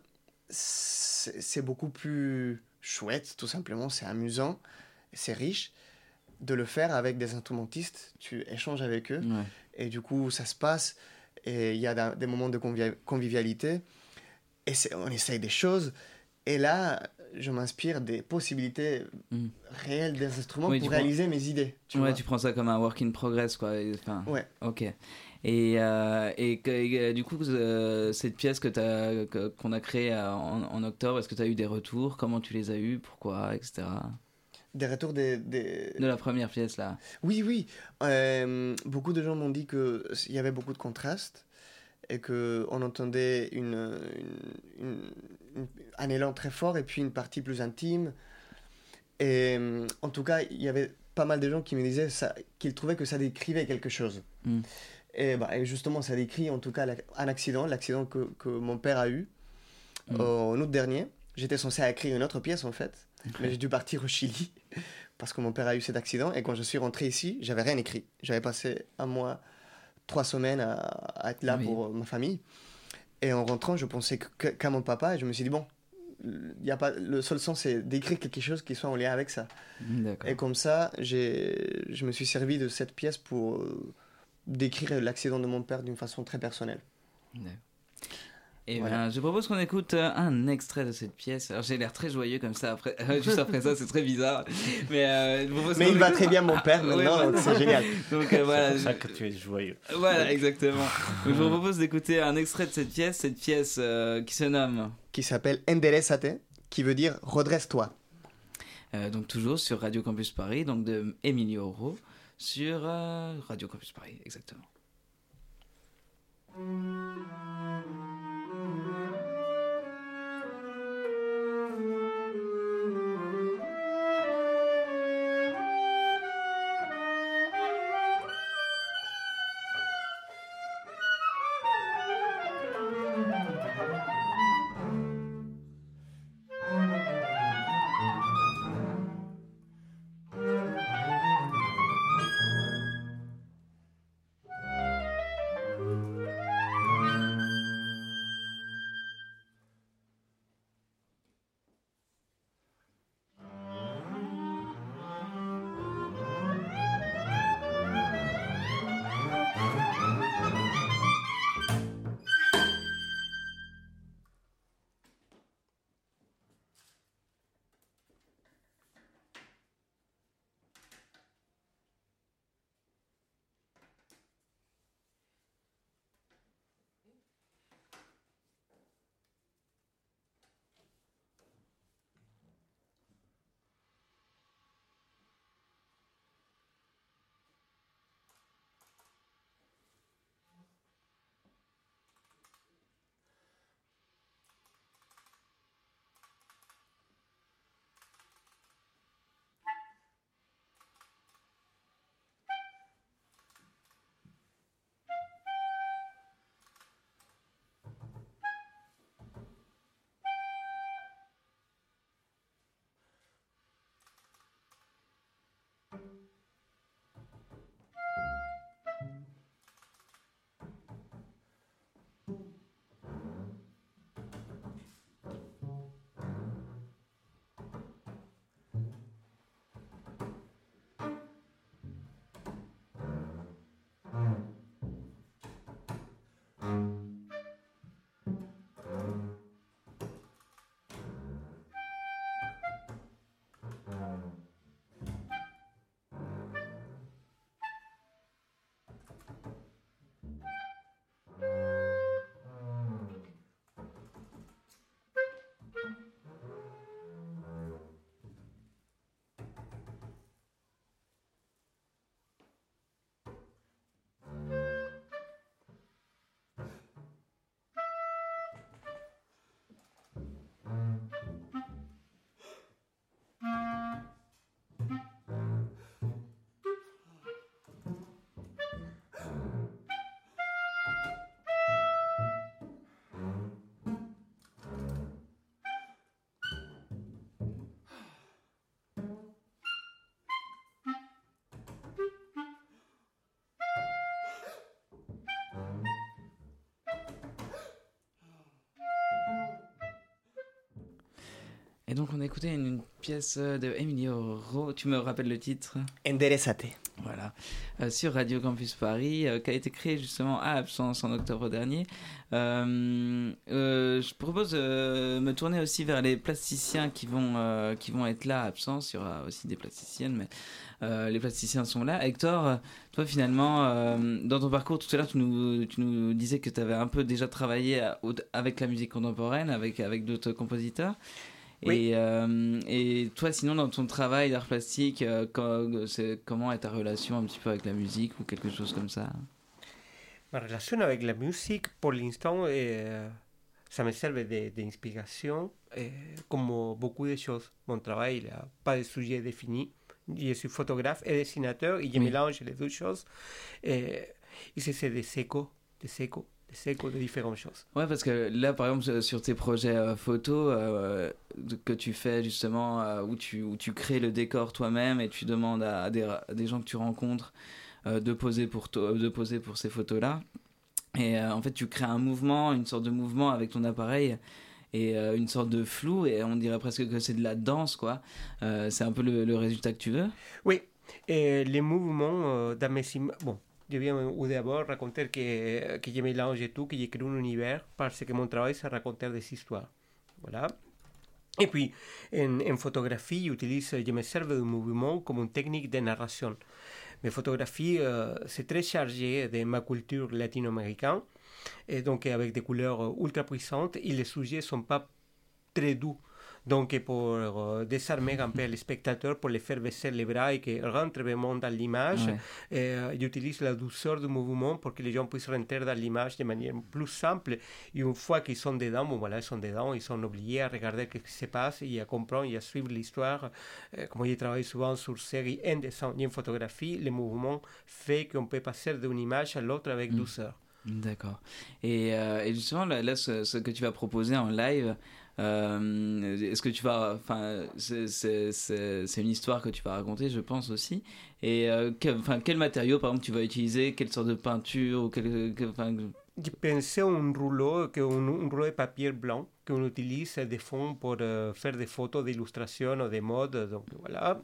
c'est beaucoup plus chouette, tout simplement, c'est amusant, c'est riche de le faire avec des instrumentistes, tu échanges avec eux, Ouais. et du coup ça se passe, et il y a des moments de convivialité, et on essaye des choses, et là je m'inspire des possibilités Mm. réelles des instruments Oui, pour prends- réaliser mes idées. Tu ouais, vois. tu prends ça comme un work in progress, quoi. Enfin, Ouais. Ok. Et, euh, et, euh, du coup, euh, cette pièce que qu'on a créée en, en octobre, est-ce que tu as eu des retours? Comment tu les as eus? Pourquoi? Etc. Des retours des, des- De la première pièce, là. Oui, oui. Euh, beaucoup de gens m'ont dit qu'il y avait beaucoup de contrastes et qu'on entendait une, une- une- une- un élan très fort et puis une partie plus intime. Et euh, en tout cas, il y avait pas mal de gens qui me disaient qu'ils trouvaient que ça décrivait quelque chose. Mm. Et, bah, et justement, ça décrit en tout cas un accident, l'accident que, que mon père a eu en août dernier. J'étais censé écrire une autre pièce en fait, mais j'ai dû partir au Chili parce que mon père a eu cet accident. Et quand je suis rentré ici, j'avais rien écrit. J'avais passé un mois, trois semaines à, à être là Oui. pour ma famille. Et en rentrant, je pensais qu'à mon papa et je me suis dit, bon, y a pas, le seul sens c'est d'écrire quelque chose qui soit en lien avec ça. Et comme ça, je me suis servi de cette pièce pour euh, décrire l'accident de mon père d'une façon très personnelle. Et Voilà. ben, je propose qu'on écoute euh, un extrait de cette pièce. Alors j'ai l'air très joyeux comme ça après, juste après ça, c'est très bizarre. Mais, euh, Mais il va écoute- très bien, mon père, Ouais, maintenant, c'est génial. Donc euh, voilà. C'est pour ça que tu es joyeux. Voilà, exactement. Donc, je vous propose d'écouter un extrait de cette pièce, cette pièce euh, qui se nomme. Qui s'appelle Enderezate, qui veut dire redresse-toi. Euh, donc toujours sur Radio Campus Paris, donc de Emilio Oro, sur euh, Radio Campus Paris, exactement. you. Et donc on a écouté une, une pièce de Emilio Ro, tu me rappelles le titre? Enderezate. Voilà, Euh, sur Radio Campus Paris, euh, qui a été créé justement à Absence en octobre dernier. Euh, euh, je propose de me tourner aussi vers les plasticiens qui vont, euh, qui vont être là à Absence. Il y aura aussi des plasticiennes, mais euh, les plasticiens sont là. Hector, euh, toi finalement, euh, dans ton parcours, tout à l'heure, tu nous, tu nous disais que tu avais un peu déjà travaillé à- avec la musique contemporaine, avec, avec d'autres compositeurs. Oui. Et, euh, et toi, sinon, dans ton travail d'art plastique, euh, comment est ta relation un petit peu avec la musique ou quelque chose comme ça? Ma relation avec la musique, pour l'instant, euh, ça me serve de- d'inspiration, euh, comme beaucoup de choses. Mon travail n'a pas de sujet défini. Je suis photographe et dessinateur et je Oui. mélange les deux choses. Et, et c'est des échos, des échos, des échos de différentes choses. Ouais, parce que là, par exemple, sur- tes projets euh, photos euh, que tu fais justement, euh, où, tu, où tu crées le décor toi-même et tu demandes à, à des, à des gens que tu rencontres euh, de, poser pour to- de poser pour ces photos-là. Et en fait, tu crées un mouvement, une sorte de mouvement avec ton appareil et une sorte de flou, et on dirait presque que c'est de la danse, quoi. C'est un peu le, le résultat que tu veux? Oui, et les mouvements dans mes Bon, viens au d'abord raconter que, que mélange tout, que j'écris un univers, parce que mon travail, c'est raconter des histoires. Voilà. Et puis, en, photographie, j'utilise, je me sers du mouvement comme une technique de narration. Mes photographies, c'est très chargé de ma culture latino-américaine, et donc avec des couleurs ultra puissantes, et les sujets ne sont pas très doux. Donc, pour euh, désarmer un peu les spectateurs, pour les faire baisser les bras et qu'ils rentrent vraiment dans l'image, Ouais. euh, j'utilise la douceur du mouvement pour que les gens puissent rentrer dans l'image de manière plus simple. Et une fois qu'ils sont dedans, bon voilà, ils sont dedans, ils sont obligés à regarder ce qui se passe et à comprendre et à suivre l'histoire. Euh, comme je travaille souvent sur série en dessin et en photographie, le mouvement fait qu'on peut passer d'une image à l'autre avec Mm. douceur. D'accord. Et, euh, et justement, là, là, ce, ce que tu vas proposer en live, euh, est-ce que tu vas. Enfin, c'est- une histoire que tu vas raconter, je pense aussi. Et euh, quel, enfin, quel matériau, par exemple, tu vas utiliser? Quelle sorte de peinture ou quel, que- J'ai pensé un rouleau, un, un rouleau de papier blanc qu'on utilise de fond pour euh, faire des photos d'illustration ou de mode. Donc voilà.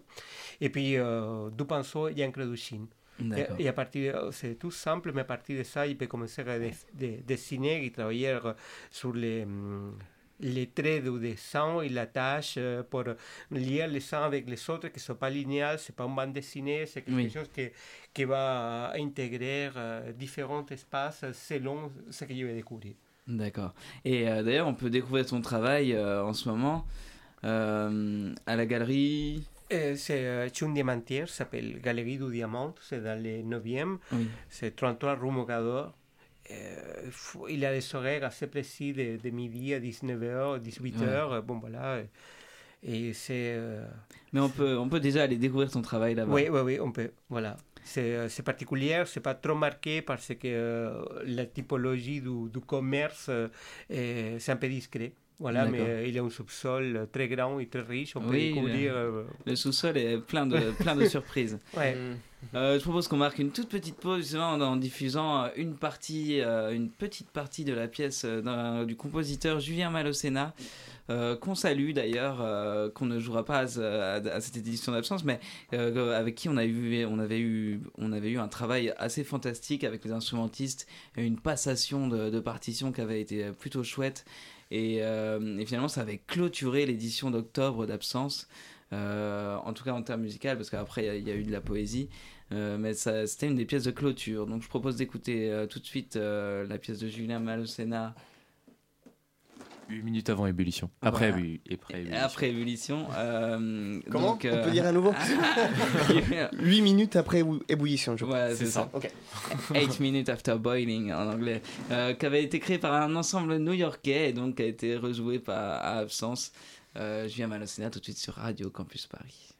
Et puis euh, du pinceau et encre du Chine. Et, et à partir, de- c'est tout simple, mais à partir de ça, il peut commencer à dess- de- dessiner et travailler sur les, hum, les traits du dessin et la tâche euh, pour lier les uns avec les autres, qui ne sont pas linéales, ce n'est pas une bande dessinée, c'est quelque Oui. chose qui, qui va intégrer euh, différents espaces selon ce que je vais découvrir. D'accord. Et euh, d'ailleurs, on peut découvrir ton travail euh, en ce moment euh, à la galerie? Euh, c'est euh, un diamantière, ça s'appelle Galerie du Diamant, c'est dans le 9e, Oui. c'est 33 rue Mogador. Euh, il a des horaires assez précis de, de midi à 19h, 18h, bon voilà. Et c'est... euh, Mais on peut, on peut déjà aller découvrir ton travail là-bas. Oui, oui, oui, on peut. Voilà. C'est euh, particulier, c'est pas trop marqué parce que euh, la typologie du, du commerce, euh, est- c'est un peu discret. Voilà, mais euh, il y a un sous-sol très grand et très riche. On peut Oui, découvrir. le, euh, le sous-sol est plein de, plein de surprises. Ouais. Euh, je propose qu'on marque une toute petite pause justement en, en diffusant euh, une partie, euh, une petite partie de la pièce euh, du compositeur Julien Malocena, euh, qu'on salue d'ailleurs, euh, qu'on ne jouera pas à, à- à cette édition d'absence, mais euh, avec qui on, a eu, on, avait eu, on avait eu un travail assez fantastique avec les instrumentistes, une passation de, de partitions qui avait été plutôt chouette. Et, euh, et finalement, ça avait clôturé l'édition d'octobre d'absence. Euh, en tout cas en termes musicaux, parce qu'après il y a- eu de la poésie, Euh, mais c'était une des pièces de clôture. Donc je propose d'écouter tout de suite la pièce de Julien Malocena 8 minutes avant ébullition. Après, Voilà. oui, et ébullition. Après ébullition. euh, Comment donc, On euh, peut dire à nouveau 8 minutes après ébullition, je crois. Ouais, c'est ça. Ok. 8 minutes after boiling en anglais, euh, qui avait été créé par un ensemble new-yorkais et donc qui a été rejoué par, à absence. Euh, Julien Malocena tout de suite sur Radio Campus Paris.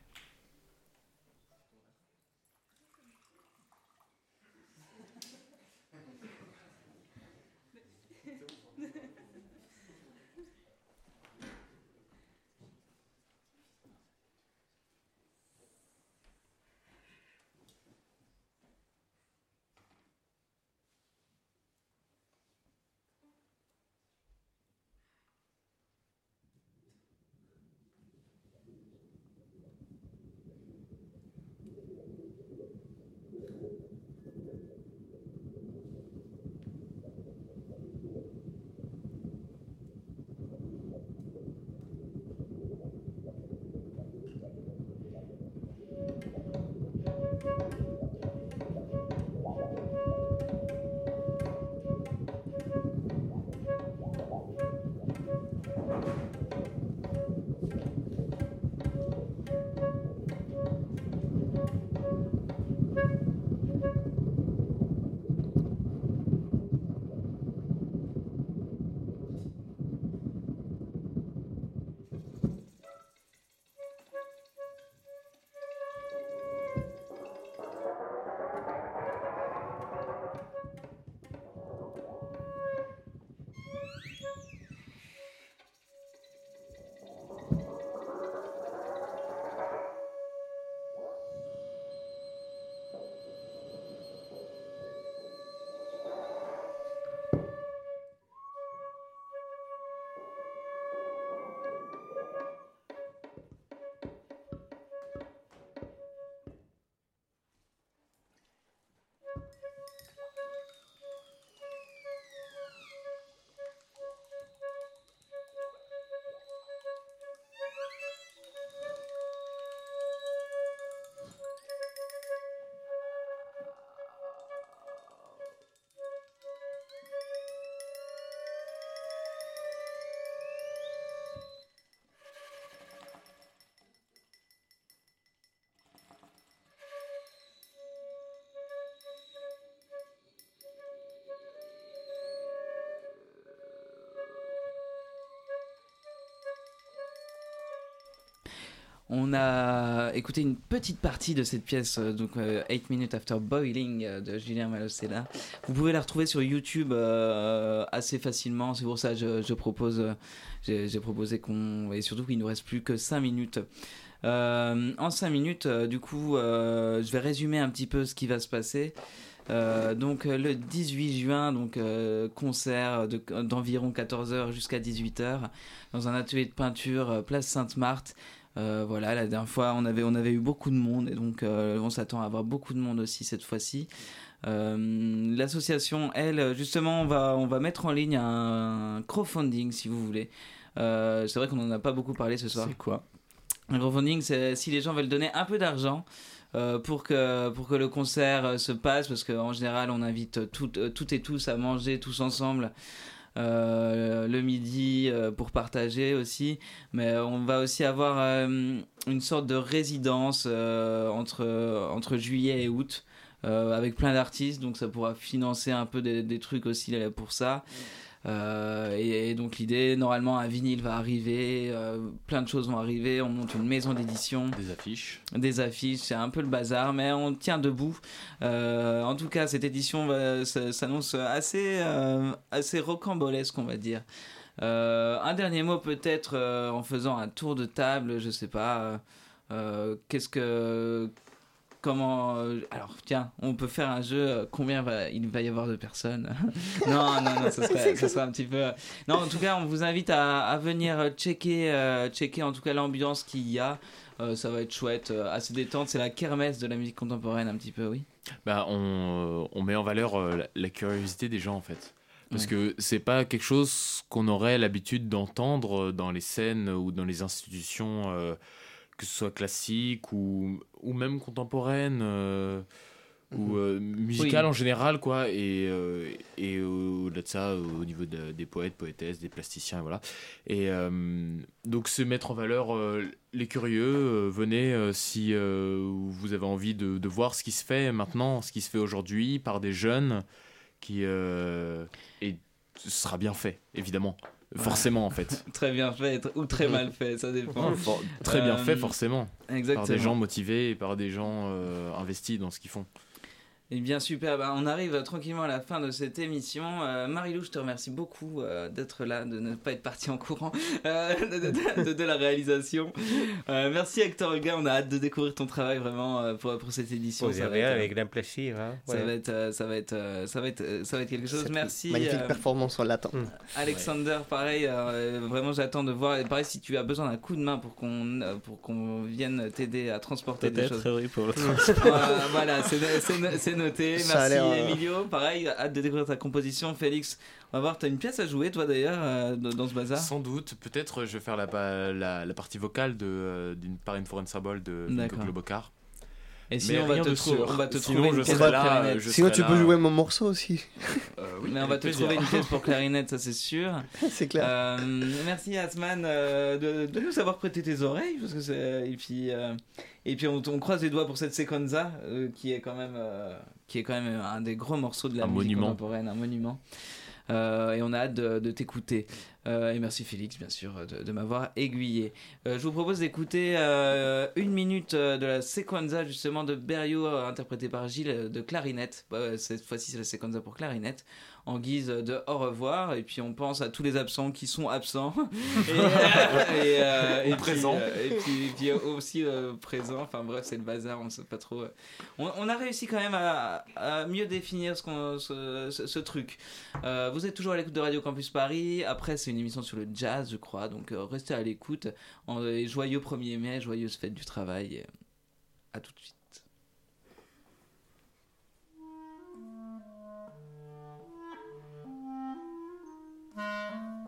On a écouté une petite partie de cette pièce, euh, donc 8 Minutes After Boiling euh, de Julien Malocella. Vous pouvez la retrouver sur YouTube euh, assez facilement, c'est pour ça que je, je propose, euh, j'ai proposé qu'on. Et surtout qu'il ne nous reste plus que 5 minutes. Euh, en 5 minutes, euh, du coup, euh, je vais résumer un petit peu ce qui va se passer. Euh, donc euh, le 18 juin, donc euh, concert de- d'environ 14h jusqu'à 18h dans un atelier de peinture euh, place Sainte-Marthe. Euh, voilà, la dernière fois on avait, on avait eu beaucoup de monde et donc euh, on s'attend à avoir beaucoup de monde aussi cette fois-ci. Euh, L'association, elle, justement, on va, on va mettre en ligne un crowdfunding si vous voulez. C'est vrai qu'on n'en a pas beaucoup parlé ce soir. C'est quoi? Un crowdfunding, c'est si les gens veulent donner un peu d'argent euh, pour, que, pour que le concert euh, se passe, parce qu'en général, on invite tout- euh, toutes et tous à manger tous ensemble. Euh, le midi euh, pour partager aussi. Mais on va aussi avoir euh, une sorte de résidence entre, juillet et août avec plein d'artistes. Donc ça pourra financer un peu des, trucs aussi pour ça et, et donc l'idée, normalement, un vinyle va arriver, euh, plein de choses vont arriver, on monte une maison d'édition. Des affiches. Des affiches, c'est un peu le bazar, mais on tient debout. Euh, en tout cas, cette édition s'annonce assez, euh, assez rocambolesque, on va dire. Euh, un dernier mot peut-être euh, en faisant un tour de table, je sais pas. euh, euh, Qu'est-ce que comment euh, alors tiens on peut faire un jeu euh, combien va, il va y avoir de personnes? Non non non ça serait, ça serait un petit peu euh, non en tout cas on vous invite à, à venir checker euh, checker en tout cas l'ambiance qu'il y a Euh, ça va être chouette assez détente c'est la kermesse de la musique contemporaine un petit peu oui Bah, on, on met en valeur la, la curiosité des gens en fait. Parce Ouais. que c'est pas quelque chose qu'on aurait l'habitude d'entendre dans les scènes ou dans les institutions, que ce soit classiques ou, ou même contemporaines. euh, ou euh, musicales Oui. en général quoi et, euh, et au-delà de ça au niveau de- des poètes poétesses des plasticiens voilà et euh, donc se mettre en valeur euh, les curieux euh, venez euh, si euh, vous avez envie de, de voir ce qui se fait maintenant ce qui se fait aujourd'hui par des jeunes qui euh, et ce sera bien fait évidemment. Forcément en fait. Très bien fait ou très mal fait ça dépend. For- très bien Euh, fait forcément. Par exactement. des gens motivés et par des gens euh, investis dans ce qu'ils font Eh bien super, Bah, on arrive tranquillement à la fin de cette émission. Euh, Marilou, je te remercie beaucoup euh, d'être là, de ne pas être parti en courant euh, de, de- de- de la réalisation. Euh, merci Hector Olga, on a hâte de découvrir ton travail vraiment euh, pour, pour cette édition. Ça va avec grand plaisir. hein. ça va être, ça va être, ça va être, ça va être quelque chose. Cette Merci. Magnifique euh, performance, on l'attend. Alexander, pareil, euh, vraiment j'attends de voir. Et pareil, si tu as besoin d'un coup de main pour qu'on euh, pour qu'on vienne t'aider à transporter des Peut-être, choses. oui, pour le Euh, voilà, c'est c'est- c'est noté. Ça a Merci l'air, euh, Emilio. Pareil, hâte de découvrir ta composition. Félix, on va voir, t'as une pièce à jouer toi d'ailleurs euh, dans dans ce bazar? Sans doute, peut-être je vais faire la, pa- la, la partie vocale de, euh, d'une Par une Foreign de Vinko D'accord. Globocar. Et sinon, on va rien te de trou- sûr. on va te Sinon, trouver une je pièce serai pour là, clarinette. je Sinon, serai tu peux là. jouer mon morceau aussi. oui, Mais on va avec te plaisir. trouver une pièce pour clarinette, ça c'est sûr. C'est clair. Euh, merci Asman euh, de, de nous avoir prêté tes oreilles parce que c'est et puis euh, et puis on, on croise les doigts pour cette sequenza euh, qui est quand même euh, qui est quand même un des gros morceaux de la Un musique monument. contemporaine, un monument. Euh, et on a hâte de, de t'écouter. Euh, et merci Félix, bien sûr, de, de m'avoir aiguillé. Euh, je vous propose d'écouter euh, une minute euh, de la sequenza justement de Berio, euh, interprétée par Gilles euh, de clarinette. Bah, cette fois-ci, c'est la sequenza pour clarinette, en guise de au revoir. Et puis on pense à tous les absents qui sont absents. et, et, euh, et puis, présents. euh, et puis, et puis aussi euh, présents. Enfin bref, c'est le bazar, on ne sait pas trop. euh. On, on a réussi quand même à, à mieux définir ce, qu'on- ce, ce- ce truc. Euh, vous êtes toujours à l'écoute de Radio Campus Paris. Après, c'est une émission sur le jazz, je crois. Donc, euh, restez à l'écoute. En- joyeux 1er mai, joyeuse fête du travail. À tout de suite. Música